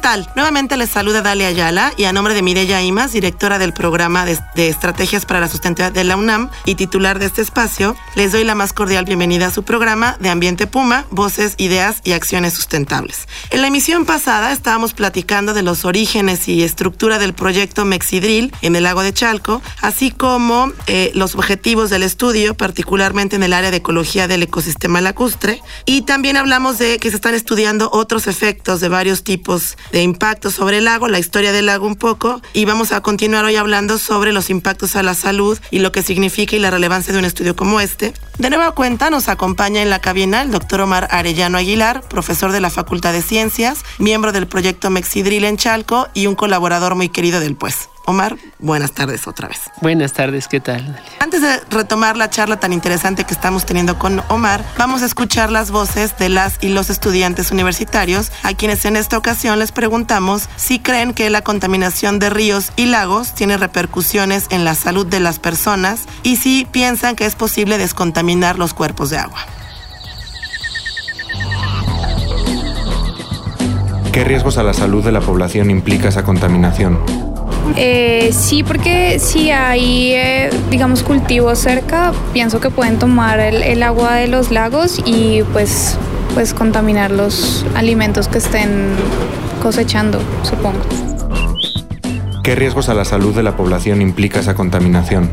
Tal? Nuevamente les saluda Dalia Ayala y a nombre de Mireya Imas, directora del programa de, de, Estrategias para la Sustentabilidad de la UNAM y titular de este espacio, les doy la más cordial bienvenida a su programa de Ambiente Puma, Voces, Ideas y Acciones Sustentables. En la emisión pasada estábamos platicando de los orígenes y estructura del proyecto Mexidril en el lago de Chalco, así como eh, los objetivos del estudio, particularmente en el área de ecología del ecosistema lacustre, y también hablamos de que se están estudiando otros efectos de varios tipos de impactos sobre el lago, la historia del lago un poco, y vamos a continuar hoy hablando sobre los impactos a la salud y lo que significa y la relevancia de un estudio como este. De nueva cuenta nos acompaña en la cabina el doctor Omar Arellano Aguilar, profesor de la Facultad de Ciencias, miembro del proyecto Mexidril en Chalco y un colaborador muy querido del pues. Omar, buenas tardes otra vez. Buenas tardes, ¿qué tal? Antes de retomar la charla tan interesante que estamos teniendo con Omar, vamos a escuchar las voces de las y los estudiantes universitarios, a quienes en esta ocasión les preguntamos si creen que la contaminación de ríos y lagos tiene repercusiones en la salud de las personas y si piensan que es posible descontaminar los cuerpos de agua. ¿Qué riesgos a la salud de la población implica esa contaminación? Eh, sí, porque si hay, eh, digamos, cultivos cerca, pienso que pueden tomar el, el, agua de los lagos y pues, pues contaminar los alimentos que estén cosechando, supongo. ¿Qué riesgos a la salud de la población implica esa contaminación?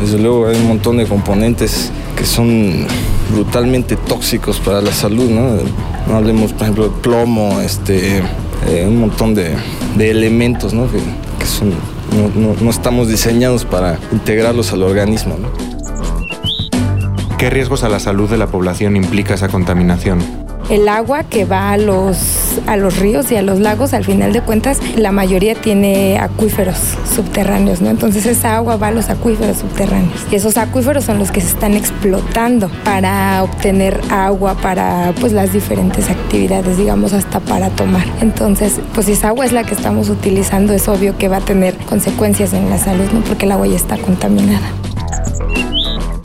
Desde luego hay un montón de componentes que son brutalmente tóxicos para la salud, ¿no? No hablemos, por ejemplo, de plomo, este, eh, un montón de, de elementos, ¿no? Que, no, estamos diseñados para integrarlos al organismo. ¿Qué riesgos a la salud de la población implica esa contaminación? El agua que va a los, a los ríos y a los lagos, al final de cuentas, la mayoría tiene acuíferos subterráneos, ¿no? Entonces esa agua va a los acuíferos subterráneos. Y esos acuíferos son los que se están explotando para obtener agua para pues las diferentes actividades, digamos, hasta para tomar. Entonces, pues si esa agua es la que estamos utilizando, es obvio que va a tener consecuencias en la salud, ¿no? Porque el agua ya está contaminada.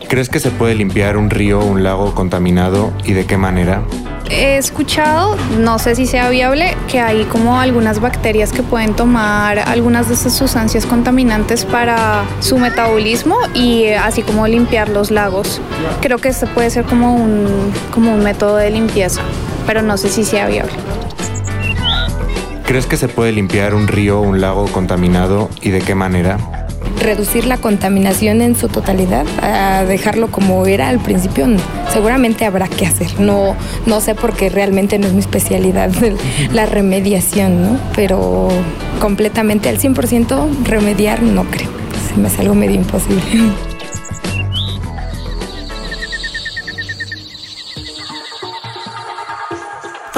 ¿Crees que se puede limpiar un río o un lago contaminado y de qué manera? He escuchado, no sé si sea viable, que hay como algunas bacterias que pueden tomar algunas de estas sustancias contaminantes para su metabolismo y así como limpiar los lagos. Creo que este puede ser como un, como un método de limpieza, pero no sé si sea viable. ¿Crees que se puede limpiar un río o un lago contaminado y de qué manera? reducir la contaminación en su totalidad, a dejarlo como era al principio, no. Seguramente habrá que hacer. No, no sé porque realmente no es mi especialidad la remediación, ¿no? pero completamente al 100% remediar no creo. Se me hace algo medio imposible.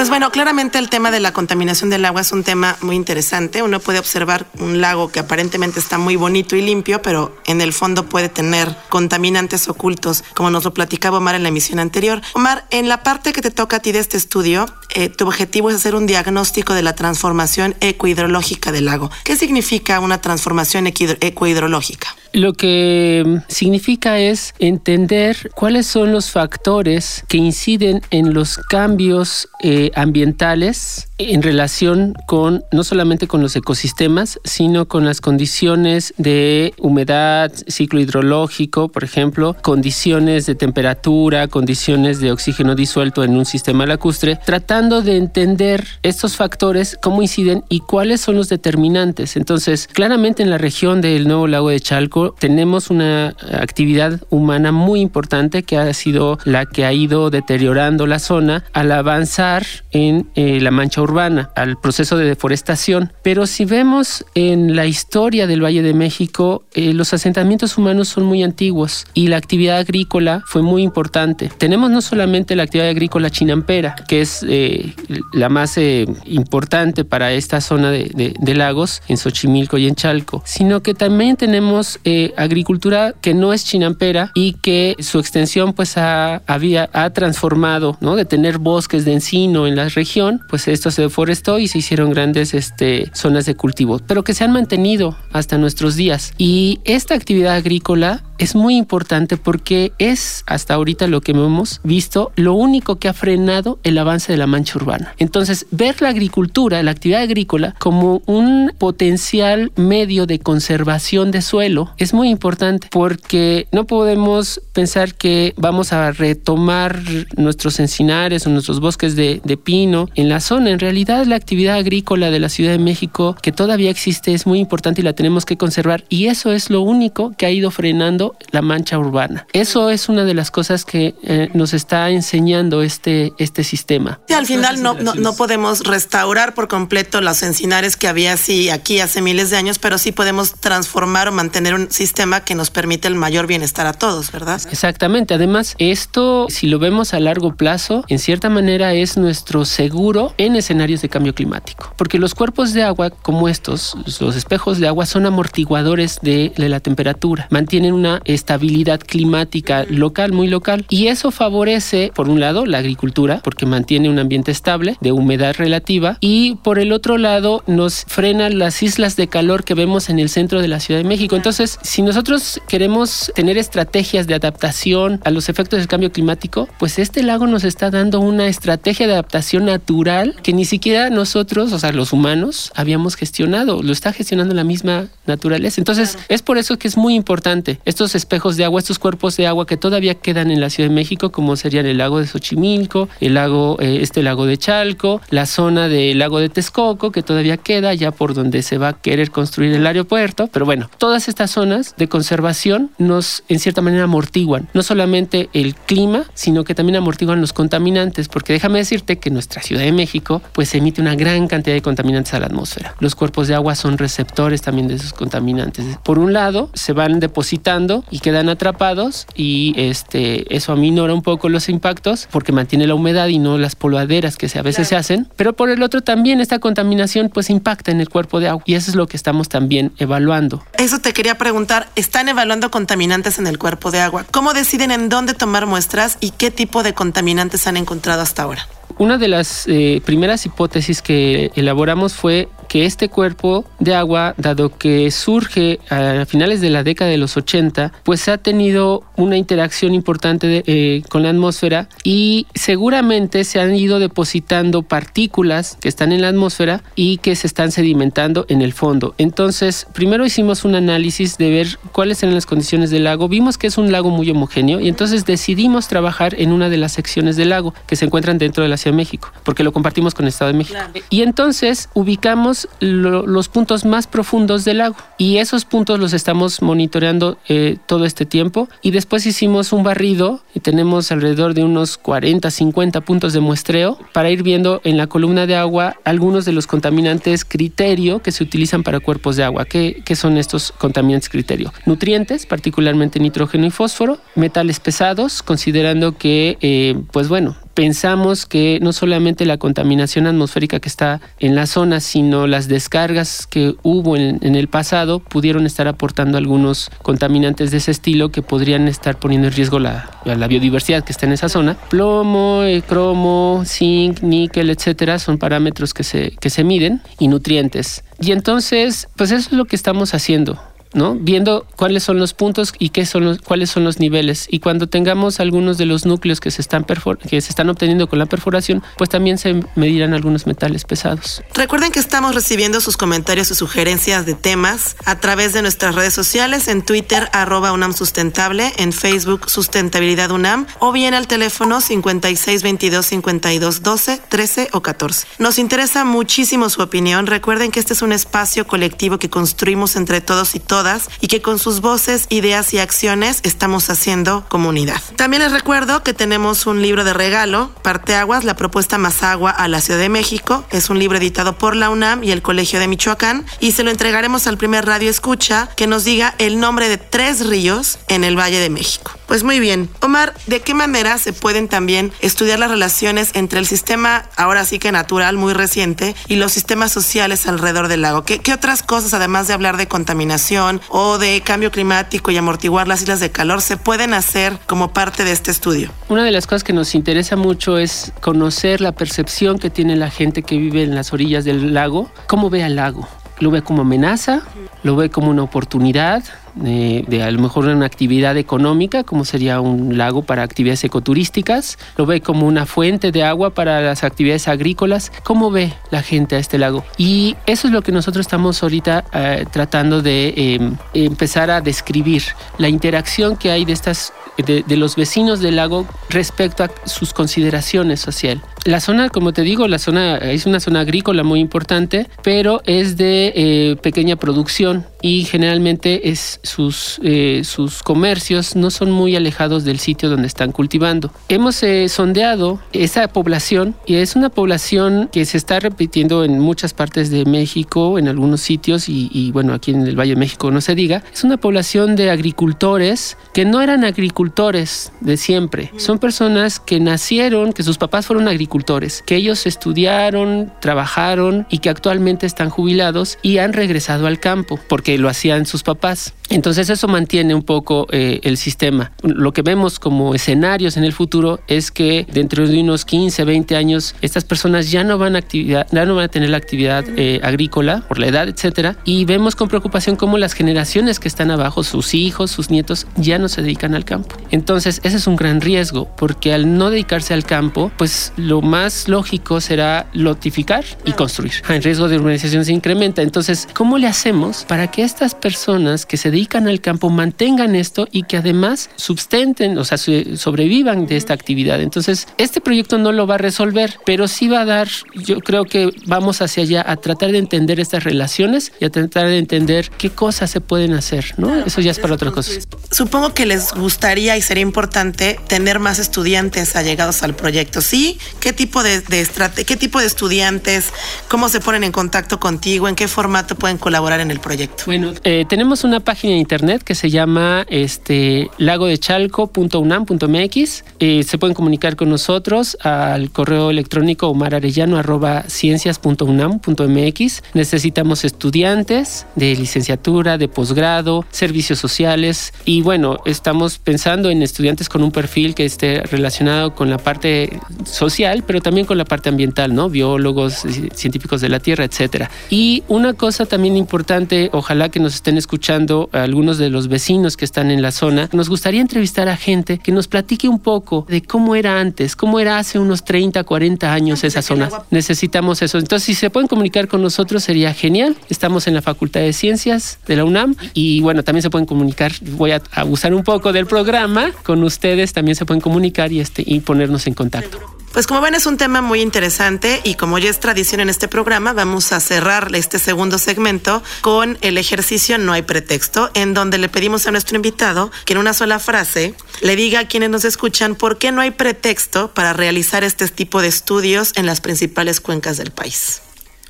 Pues bueno, claramente el tema de la contaminación del agua es un tema muy interesante. Uno puede observar un lago que aparentemente está muy bonito y limpio, pero en el fondo puede tener contaminantes ocultos, como nos lo platicaba Omar en la emisión anterior. Omar, en la parte que te toca a ti de este estudio, eh, tu objetivo es hacer un diagnóstico de la transformación ecohidrológica del lago. ¿Qué significa una transformación ecohidrológica? Lo que significa es entender cuáles son los factores que inciden en los cambios eh, ambientales en relación con no solamente con los ecosistemas, sino con las condiciones de humedad, ciclo hidrológico, por ejemplo, condiciones de temperatura, condiciones de oxígeno disuelto en un sistema lacustre, tratando de entender estos factores, cómo inciden y cuáles son los determinantes. Entonces, claramente en la región del Nuevo Lago de Chalco tenemos una actividad humana muy importante que ha sido la que ha ido deteriorando la zona al avanzar en eh, la mancha urbana, al proceso de deforestación. Pero si vemos en la historia del Valle de México, eh, los asentamientos humanos son muy antiguos y la actividad agrícola fue muy importante. Tenemos no solamente la actividad agrícola chinampera, que es eh, la más importante para esta zona de, de, lagos, en Xochimilco y en Chalco, sino que también tenemos agricultura que no es chinampera y que su extensión pues ha, había, ha transformado, ¿no? De tener bosques de encino en la región, pues esto se deforestó y se hicieron grandes este, zonas de cultivo, pero que se han mantenido hasta nuestros días. Y esta actividad agrícola es muy importante porque es hasta ahorita lo que hemos visto lo único que ha frenado el avance de la mancha urbana. Entonces, ver la agricultura, la actividad agrícola como un potencial medio de conservación de suelo es muy importante porque no podemos pensar que vamos a retomar nuestros encinares o nuestros bosques de, de pino en la zona. En realidad, la actividad agrícola de la Ciudad de México que todavía existe es muy importante y la tenemos que conservar y eso es lo único que ha ido frenando la mancha urbana. Eso es una de las cosas que eh, nos está enseñando este, este sistema. al final no, no, podemos restaurar por completo los encinares que había así aquí hace miles de años, pero sí podemos transformar o mantener un sistema que nos permite el mayor bienestar a todos, ¿verdad? Exactamente. Además, esto, si lo vemos a largo plazo, en cierta manera es nuestro seguro en escenarios de cambio climático. Porque los cuerpos de agua como estos, los espejos de agua, son amortiguadores de la temperatura, mantienen una estabilidad climática local, muy local. Y eso favorece, por un lado, la agricultura, porque mantiene un ambiente estable de humedad relativa, y por el otro lado, nos frena las islas de calor que vemos en el centro de la Ciudad de México. Entonces, si nosotros queremos tener estrategias de adaptación a los efectos del cambio climático, pues este lago nos está dando una estrategia de adaptación natural que ni siquiera nosotros, o sea, los humanos, habíamos gestionado. Lo está gestionando la misma naturaleza. Entonces, es por eso que es muy importante. Espejos de agua, estos cuerpos de agua que todavía quedan en la Ciudad de México, como serían el lago de Xochimilco, el lago, eh, este lago de Chalco, la zona del lago de Texcoco, que todavía queda ya por donde se va a querer construir el aeropuerto. Pero bueno, todas estas zonas de conservación nos, en cierta manera, amortiguan no solamente el clima, sino que también amortiguan los contaminantes, porque déjame decirte que nuestra Ciudad de México, pues emite una gran cantidad de contaminantes a la atmósfera. Los cuerpos de agua son receptores también de esos contaminantes. Por un lado, se van depositando y quedan atrapados y este, eso aminora un poco los impactos porque mantiene la humedad y no las polvaderas que a veces se hacen. Pero por el otro también esta contaminación pues impacta en el cuerpo de agua y eso es lo que estamos también evaluando. Eso te quería preguntar, ¿están evaluando contaminantes en el cuerpo de agua? ¿Cómo deciden en dónde tomar muestras y qué tipo de contaminantes han encontrado hasta ahora? Una de las eh, primeras hipótesis que elaboramos fue que este cuerpo de agua, dado que surge a finales de la década de los 80, pues ha tenido una interacción importante eh, con la atmósfera y seguramente se han ido depositando partículas que están en la atmósfera y que se están sedimentando en el fondo. Entonces, primero hicimos un análisis de ver cuáles eran las condiciones del lago. Vimos que es un lago muy homogéneo y entonces decidimos trabajar en una de las secciones del lago que se encuentran dentro de la Ciudad de México, porque lo compartimos con el Estado de México. Y entonces ubicamos los puntos más profundos del lago y esos puntos los estamos monitoreando eh, todo este tiempo y después hicimos un barrido y tenemos alrededor de unos 40, 50 puntos de muestreo para ir viendo en la columna de agua algunos de los contaminantes criterio que se utilizan para cuerpos de agua. ¿Qué, qué son estos contaminantes criterio? Nutrientes, particularmente nitrógeno y fósforo, metales pesados, considerando que, eh, pues bueno, pensamos que no solamente la contaminación atmosférica que está en la zona, sino las descargas que hubo en, el pasado pudieron estar aportando algunos contaminantes de ese estilo que podrían estar poniendo en riesgo la, la biodiversidad que está en esa zona. Plomo, eh, cromo, zinc, níquel, etcétera, son parámetros que se, que se miden y nutrientes. Y entonces, pues eso es lo que estamos haciendo. Viendo cuáles son los puntos y qué son cuáles son los niveles. Y cuando tengamos algunos de los núcleos que se están que se están obteniendo con la perforación, pues también se medirán algunos metales pesados. Recuerden que estamos recibiendo sus comentarios y sugerencias de temas a través de nuestras redes sociales, en Twitter, arroba UNAM Sustentable, en Facebook, Sustentabilidad UNAM, o bien al teléfono 56 22 52 12 13 o 14. Nos interesa muchísimo su opinión. Recuerden que este es un espacio colectivo que construimos entre todos y todas y que con sus voces, ideas y acciones estamos haciendo comunidad. También les recuerdo que tenemos un libro de regalo, Parteaguas, la propuesta más agua a la Ciudad de México. Es un libro editado por la UNAM y el Colegio de Michoacán y se lo entregaremos al primer radio escucha que nos diga el nombre de tres ríos en el Valle de México. Pues muy bien. Omar, ¿de qué manera se pueden también estudiar las relaciones entre el sistema, ahora sí que natural, muy reciente, y los sistemas sociales alrededor del lago? ¿Qué, otras cosas, además de hablar de contaminación o de cambio climático y amortiguar las islas de calor, se pueden hacer como parte de este estudio? Una de las cosas que nos interesa mucho es conocer la percepción que tiene la gente que vive en las orillas del lago, cómo ve al lago. ¿Lo ve como amenaza? ¿Lo ve como una oportunidad? De, a lo mejor una actividad económica, como sería un lago para actividades ecoturísticas, lo ve como una fuente de agua para las actividades agrícolas. ¿Cómo ve la gente a este lago? Y eso es lo que nosotros estamos ahorita eh, tratando de em, empezar a describir, la interacción que hay de estas de, los vecinos del lago respecto a sus consideraciones social. La zona, como te digo, la zona es una zona agrícola muy importante, pero es de eh, pequeña producción y generalmente es sus, eh, sus comercios no son muy alejados del sitio donde están cultivando. Hemos eh, sondeado esa población y es una población que se está repitiendo en muchas partes de México, en algunos sitios y, y bueno, aquí en el Valle de México no se diga. Es una población de agricultores que no eran agricultores de siempre. Son personas que nacieron, que sus papás fueron agricultores, que ellos estudiaron, trabajaron y que actualmente están jubilados y han regresado al campo porque lo hacían sus papás. Entonces eso mantiene un poco eh, el sistema. Lo que vemos como escenarios en el futuro es que dentro de unos 15, 20 años estas personas ya no van a, actividad, ya no van a tener la actividad eh, agrícola por la edad, etcétera, y vemos con preocupación cómo las generaciones que están abajo, sus hijos, sus nietos, ya no se dedican al campo. Entonces ese es un gran riesgo porque al no dedicarse al campo, pues lo más lógico será lotificar y construir. El riesgo de urbanización se incrementa. Entonces, ¿cómo le hacemos para que estas personas que se dedican al campo mantengan esto y que además sustenten, o sea, sobrevivan de esta actividad. Entonces, este proyecto no lo va a resolver, pero sí va a dar, yo creo que vamos hacia allá a tratar de entender estas relaciones y a tratar de entender qué cosas se pueden hacer, ¿no? Eso ya es para otra cosa. Supongo que les gustaría y sería importante tener más estudiantes allegados al proyecto. ¿Sí? ¿Qué tipo de, de qué tipo de estudiantes? ¿Cómo se ponen en contacto contigo? ¿En qué formato pueden colaborar en el proyecto? Bueno, eh, tenemos una página en internet que se llama este, lagodechalco.unam.mx. Eh, se pueden comunicar con nosotros al correo electrónico omararellano.ciencias.unam.mx. Necesitamos estudiantes de licenciatura, de posgrado, servicios sociales y bueno, estamos pensando en estudiantes con un perfil que esté relacionado con la parte social, pero también con la parte ambiental, ¿no? Biólogos, científicos de la tierra, etcétera. Y una cosa también importante, ojalá que nos estén escuchando algunos de los vecinos que están en la zona, nos gustaría entrevistar a gente que nos platique un poco de cómo era antes, cómo era hace unos 30, 40 años esa zona. Necesitamos eso. Entonces, si se pueden comunicar con nosotros, sería genial. Estamos en la Facultad de Ciencias de la UNAM y bueno, también se pueden comunicar. Voy a abusar un poco del programa con ustedes, también se pueden comunicar y, este, y ponernos en contacto. Pues como ven es un tema muy interesante y como ya es tradición en este programa, vamos a cerrar este segundo segmento con el ejercicio No hay pretexto, en donde le pedimos a nuestro invitado que en una sola frase le diga a quienes nos escuchan por qué no hay pretexto para realizar este tipo de estudios en las principales cuencas del país.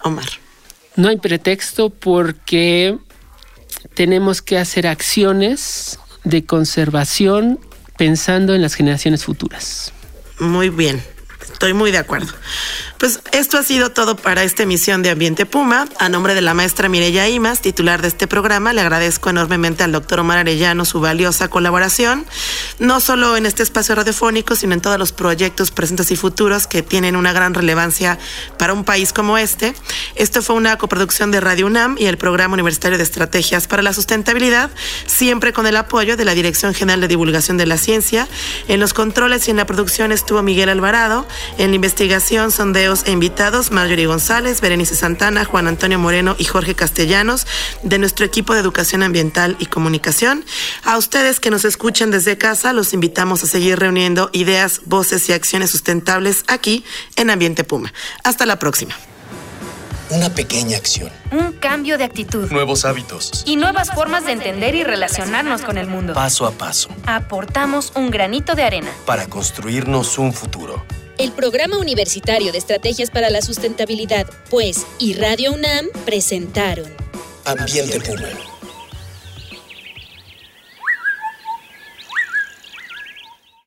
Omar. No hay pretexto porque tenemos que hacer acciones de conservación pensando en las generaciones futuras. Muy bien. Estoy muy de acuerdo. Pues esto ha sido todo para esta emisión de Ambiente Puma. A nombre de la maestra Mireya Imas, titular de este programa, le agradezco enormemente al doctor Omar Arellano su valiosa colaboración, no solo en este espacio radiofónico, sino en todos los proyectos presentes y futuros que tienen una gran relevancia para un país como este. Esto fue una coproducción de Radio UNAM y el Programa Universitario de Estrategias para la Sustentabilidad, siempre con el apoyo de la Dirección General de Divulgación de la Ciencia. En los controles y en la producción estuvo Miguel Alvarado, en la investigación, sondeo e invitados, Marjorie González, Berenice Santana, Juan Antonio Moreno y Jorge Castellanos, de nuestro equipo de Educación Ambiental y Comunicación. A ustedes que nos escuchan desde casa, los invitamos a seguir reuniendo ideas, voces y acciones sustentables aquí en Ambiente Puma. Hasta la próxima. Una pequeña acción. Un cambio de actitud. Nuevos hábitos. Y nuevas formas de entender y relacionarnos con el mundo. Paso a paso. Aportamos un granito de arena. Para construirnos un futuro. El Programa Universitario de Estrategias para la Sustentabilidad, pues, y Radio UNAM presentaron. Ambiente Puma